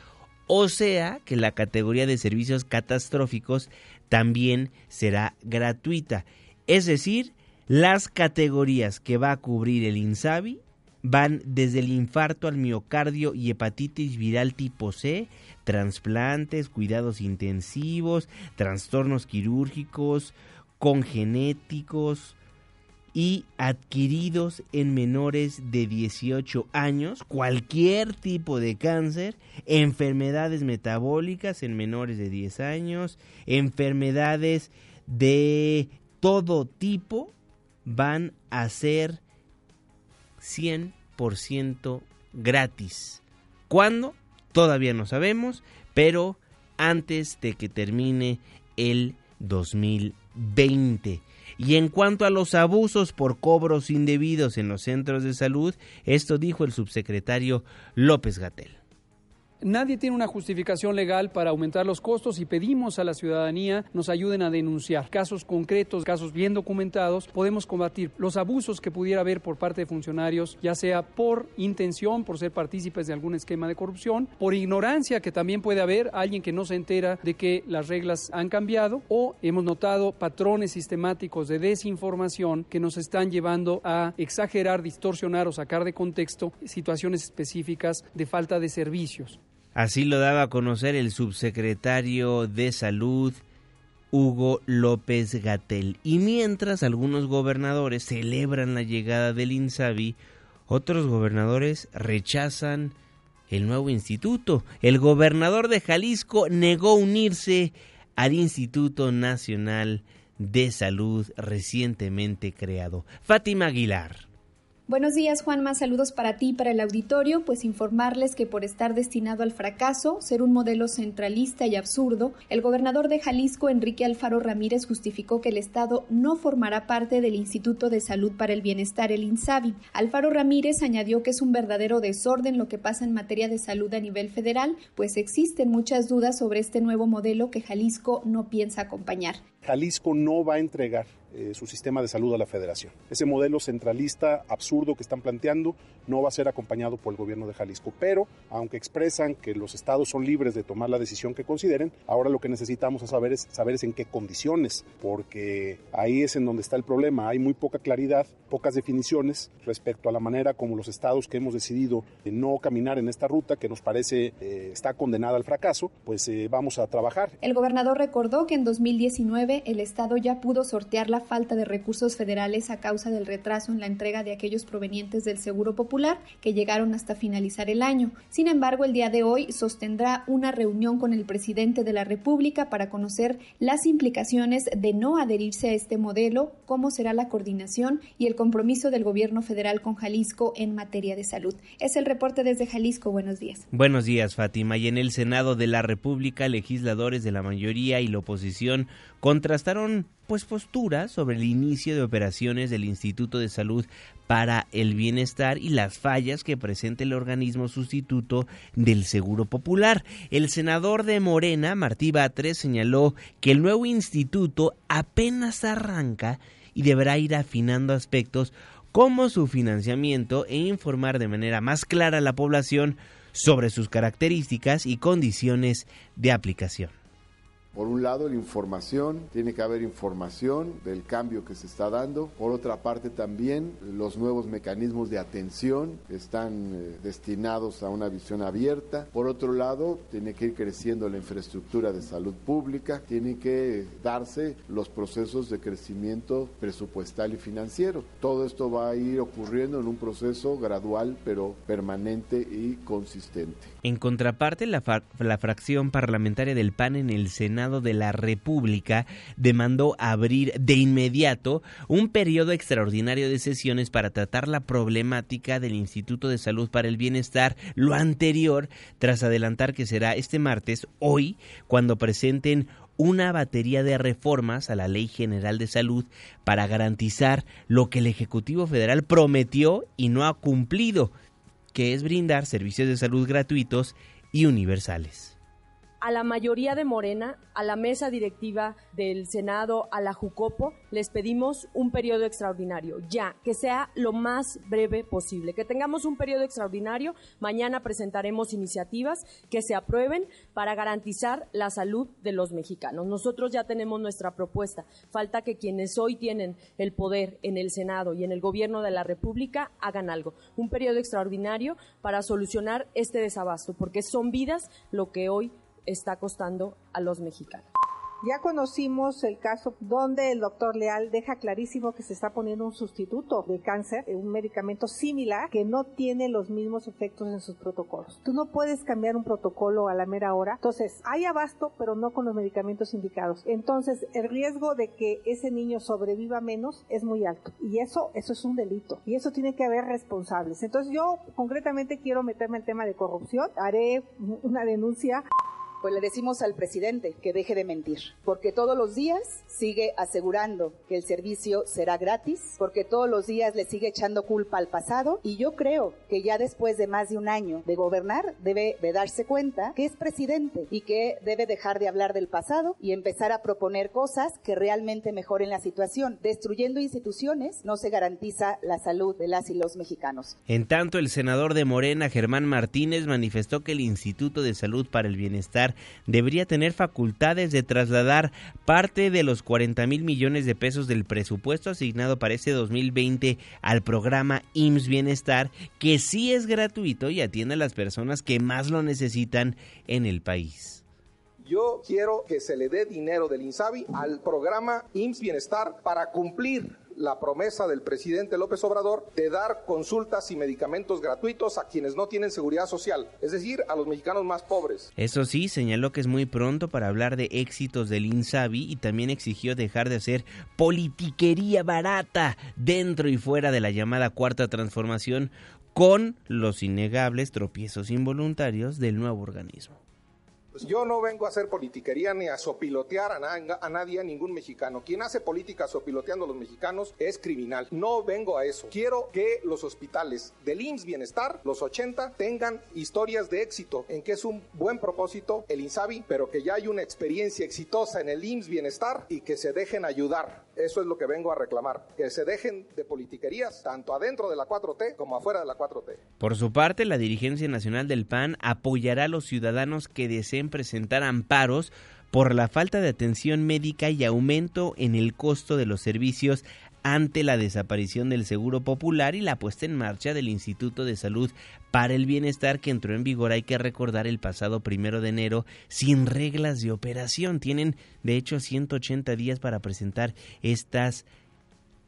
O sea que la categoría de servicios catastróficos también será gratuita. Es decir, las categorías que va a cubrir el INSABI van desde el infarto al miocardio y hepatitis viral tipo C, trasplantes, cuidados intensivos, trastornos quirúrgicos, congenéticos, y adquiridos en menores de 18 años, cualquier tipo de cáncer, enfermedades metabólicas en menores de 10 años, enfermedades de todo tipo van a ser 100% gratis. ¿Cuándo? Todavía no sabemos, pero antes de que termine el 2020. Y en cuanto a los abusos por cobros indebidos en los centros de salud, esto dijo el subsecretario López Gatel. Nadie tiene una justificación legal para aumentar los costos y pedimos a la ciudadanía nos ayuden a denunciar casos concretos, casos bien documentados, podemos combatir los abusos que pudiera haber por parte de funcionarios, ya sea por intención, por ser partícipes de algún esquema de corrupción, por ignorancia que también puede haber alguien que no se entera de que las reglas han cambiado o hemos notado patrones sistemáticos de desinformación que nos están llevando a exagerar, distorsionar o sacar de contexto situaciones específicas de falta de servicios. Así lo daba a conocer el subsecretario de Salud, Hugo López Gatel. Y mientras algunos gobernadores celebran la llegada del INSABI, otros gobernadores rechazan el nuevo instituto. El gobernador de Jalisco negó unirse al Instituto Nacional de Salud recientemente creado. Fátima Aguilar. Buenos días, Juanma. Saludos para ti y para el auditorio. Pues informarles que por estar destinado al fracaso, ser un modelo centralista y absurdo, el gobernador de Jalisco, Enrique Alfaro Ramírez, justificó que el Estado no formará parte del Instituto de Salud para el Bienestar, el INSABI. Alfaro Ramírez añadió que es un verdadero desorden lo que pasa en materia de salud a nivel federal, pues existen muchas dudas sobre este nuevo modelo que Jalisco no piensa acompañar. Jalisco no va a entregar eh, su sistema de salud a la federación. Ese modelo centralista absurdo que están planteando no va a ser acompañado por el gobierno de Jalisco, pero aunque expresan que los estados son libres de tomar la decisión que consideren, ahora lo que necesitamos saber es saber en qué condiciones, porque ahí es en donde está el problema. Hay muy poca claridad, pocas definiciones respecto a la manera como los estados que hemos decidido de no caminar en esta ruta que nos parece eh, está condenada al fracaso, pues eh, vamos a trabajar. El gobernador recordó que en 2019 el estado ya pudo sortear la falta de recursos federales a causa del retraso en la entrega de aquellos provenientes del Seguro Popular que llegaron hasta finalizar el año. Sin embargo, el día de hoy sostendrá una reunión con el presidente de la República para conocer las implicaciones de no adherirse a este modelo, cómo será la coordinación y el compromiso del gobierno federal con Jalisco en materia de salud. Es el reporte desde Jalisco. Buenos días. Buenos días, Fátima. Y en el Senado de la República, legisladores de la mayoría y la oposición contrastaron pues posturas sobre el inicio de operaciones del Instituto de Salud para el bienestar y las fallas que presenta el organismo sustituto del Seguro Popular. El senador de Morena, Martí Batres, señaló que el nuevo instituto apenas arranca y deberá ir afinando aspectos como su financiamiento e informar de manera más clara a la población sobre sus características y condiciones de aplicación. Por un lado, la información, tiene que haber información del cambio que se está dando. Por otra parte, también los nuevos mecanismos de atención están eh, destinados a una visión abierta. Por otro lado, tiene que ir creciendo la infraestructura de salud pública, tienen que darse los procesos de crecimiento presupuestal y financiero. Todo esto va a ir ocurriendo en un proceso gradual, pero permanente y consistente. En contraparte, la, la fracción parlamentaria del PAN en el De la República demandó abrir de inmediato un periodo extraordinario de sesiones para tratar la problemática del Instituto de Salud para el Bienestar, lo anterior tras adelantar que será este martes, hoy, cuando presenten una batería de reformas a la Ley General de Salud para garantizar lo que el Ejecutivo Federal prometió y no ha cumplido, que es brindar servicios de salud gratuitos y universales a la mayoría de Morena, a la mesa directiva del Senado, a la Jucopo, les pedimos un periodo extraordinario, ya, que sea lo más breve posible, que tengamos un periodo extraordinario. Mañana presentaremos iniciativas que se aprueben para garantizar la salud de los mexicanos. Nosotros ya tenemos nuestra propuesta. Falta que quienes hoy tienen el poder en el Senado y en el Gobierno de la República hagan algo. Un periodo extraordinario para solucionar este desabasto, porque son vidas lo que hoy está costando a los mexicanos. Ya conocimos el caso donde el doctor Leal deja clarísimo que se está poniendo un sustituto de cáncer, un medicamento similar que no tiene los mismos efectos en sus protocolos. Tú no puedes cambiar un protocolo a la mera hora. Entonces, hay abasto, pero no con los medicamentos indicados. Entonces, el riesgo de que ese niño sobreviva menos es muy alto. Y eso, eso es un delito. Y eso tiene que haber responsables. Entonces, yo concretamente quiero meterme el tema de corrupción. Haré una denuncia pues le decimos al presidente que deje de mentir, porque todos los días sigue asegurando que el servicio será gratis, porque todos los días le sigue echando culpa al pasado y yo creo que ya después de más de un año de gobernar debe de darse cuenta que es presidente y que debe dejar de hablar del pasado y empezar a proponer cosas que realmente mejoren la situación. Destruyendo instituciones no se garantiza la salud de las y los mexicanos. En tanto, el senador de Morena, Germán Martínez, manifestó que el Instituto de Salud para el Bienestar debería tener facultades de trasladar parte de los 40 mil millones de pesos del presupuesto asignado para este 2020 al programa IMSS Bienestar, que sí es gratuito y atiende a las personas que más lo necesitan en el país. Yo quiero que se le dé dinero del INSABI al programa IMSS Bienestar para cumplir la promesa del presidente López Obrador de dar consultas y medicamentos gratuitos a quienes no tienen seguridad social, es decir, a los mexicanos más pobres. Eso sí, señaló que es muy pronto para hablar de éxitos del INSABI y también exigió dejar de hacer politiquería barata dentro y fuera de la llamada cuarta transformación con los innegables tropiezos involuntarios del nuevo organismo. Pues yo no vengo a hacer politiquería ni a sopilotear a, nadie, a ningún mexicano. Quien hace política sopiloteando a los mexicanos es criminal. No vengo a eso. Quiero que los hospitales del IMSS Bienestar, los 80, tengan historias de éxito, en que es un buen propósito el INSABI, pero que ya hay una experiencia exitosa en el IMSS Bienestar y que se dejen ayudar. Eso es lo que vengo a reclamar. Que se dejen de politiquerías, tanto adentro de la 4T como afuera de la 4T. Por su parte, la dirigencia nacional del PAN apoyará a los ciudadanos que deseen presentar amparos por la falta de atención médica y aumento en el costo de los servicios ante la desaparición del Seguro Popular y la puesta en marcha del Instituto de Salud para el Bienestar que entró en vigor, hay que recordar, el pasado primero de enero sin reglas de operación. Tienen, de hecho, 180 días para presentar estas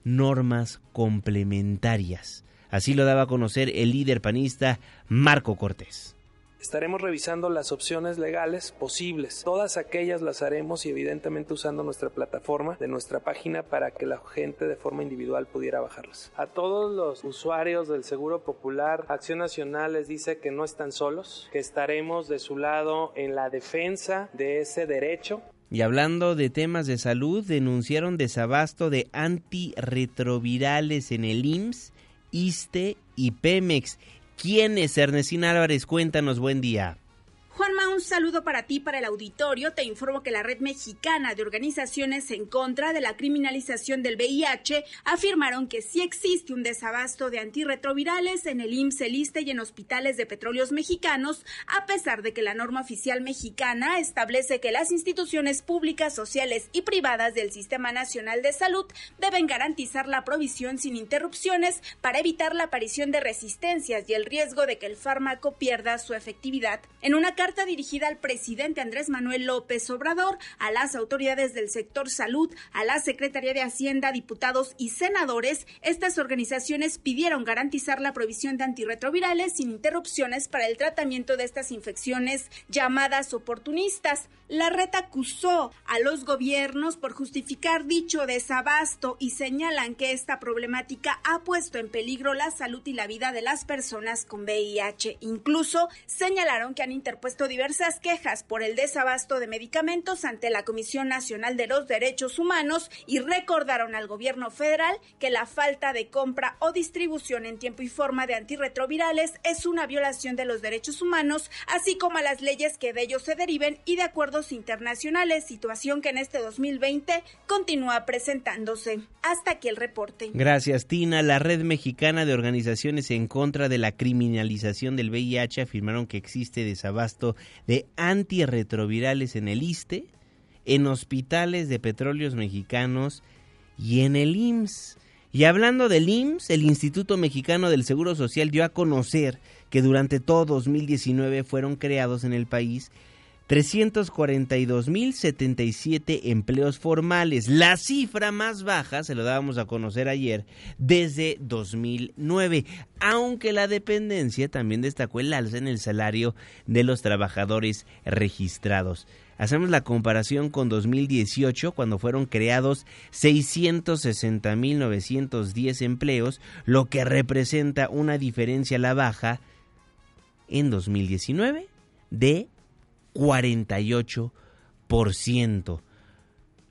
normas complementarias. Así lo daba a conocer el líder panista Marco Cortés. Estaremos revisando las opciones legales posibles. Todas aquellas las haremos y evidentemente usando nuestra plataforma de nuestra página para que la gente de forma individual pudiera bajarlas. A todos los usuarios del Seguro Popular, Acción Nacional les dice que no están solos, que estaremos de su lado en la defensa de ese derecho. Y hablando de temas de salud, denunciaron desabasto de antirretrovirales en el IMSS ISTE y Pemex. ¿Quién es Ernestina Álvarez? Cuéntanos, buen día. Juanma, un saludo para ti, para el auditorio. Te informo que la Red Mexicana de Organizaciones en contra de la criminalización del VIH afirmaron que sí existe un desabasto de antirretrovirales en el IMSS, el ISTE y en hospitales de petróleos mexicanos, a pesar de que la norma oficial mexicana establece que las instituciones públicas, sociales y privadas del Sistema Nacional de Salud deben garantizar la provisión sin interrupciones para evitar la aparición de resistencias y el riesgo de que el fármaco pierda su efectividad. En una carta carta dirigida al presidente Andrés Manuel López Obrador, a las autoridades del sector salud, a la Secretaría de Hacienda, diputados y senadores, estas organizaciones pidieron garantizar la provisión de antirretrovirales sin interrupciones para el tratamiento de estas infecciones llamadas oportunistas. La red acusó a los gobiernos por justificar dicho desabasto y señalan que esta problemática ha puesto en peligro la salud y la vida de las personas con VIH. Incluso señalaron que han interpuesto diversas quejas por el desabasto de medicamentos ante la Comisión Nacional de los Derechos Humanos y recordaron al gobierno federal que la falta de compra o distribución en tiempo y forma de antirretrovirales es una violación de los derechos humanos, así como a las leyes que de ellos se deriven y de internacionales, situación que en este 2020 continúa presentándose. Hasta aquí el reporte. Gracias, Tina. La Red Mexicana de Organizaciones en contra de la criminalización del VIH afirmaron que existe desabasto de antirretrovirales en el ISTE, en hospitales de petróleos mexicanos y en el IMSS. Y hablando del IMSS, el Instituto Mexicano del Seguro Social dio a conocer que durante todo 2019 fueron creados en el país 342.077 empleos formales, la cifra más baja, se lo dábamos a conocer ayer, desde 2009, aunque la dependencia también destacó el alza en el salario de los trabajadores registrados. Hacemos la comparación con 2018, cuando fueron creados 660.910 empleos, lo que representa una diferencia a la baja en 2019 de 48%.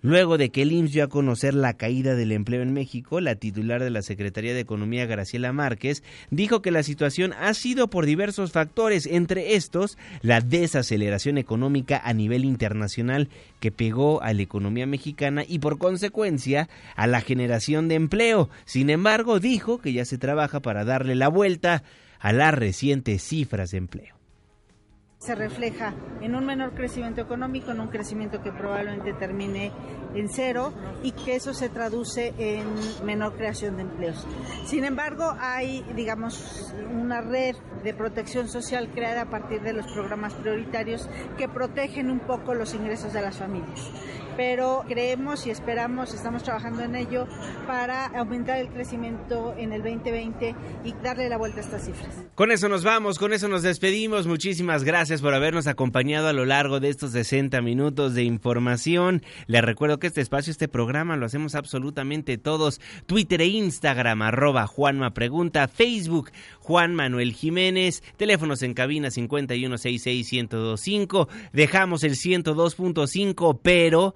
Luego de que el IMSS dio a conocer la caída del empleo en México, la titular de la Secretaría de Economía, Graciela Márquez, dijo que la situación ha sido por diversos factores, entre estos la desaceleración económica a nivel internacional que pegó a la economía mexicana y por consecuencia a la generación de empleo. Sin embargo, dijo que ya se trabaja para darle la vuelta a las recientes cifras de empleo se refleja en un menor crecimiento económico, en un crecimiento que probablemente termine en cero y que eso se traduce en menor creación de empleos. Sin embargo, hay, digamos, una red de protección social creada a partir de los programas prioritarios que protegen un poco los ingresos de las familias pero creemos y esperamos, estamos trabajando en ello para aumentar el crecimiento en el 2020 y darle la vuelta a estas cifras. Con eso nos vamos, con eso nos despedimos. Muchísimas gracias por habernos acompañado a lo largo de estos 60 minutos de información. Les recuerdo que este espacio, este programa lo hacemos absolutamente todos. Twitter e Instagram, arroba Juanma Pregunta, Facebook, Juan Manuel Jiménez, teléfonos en cabina 5166-1025. Dejamos el 102.5, pero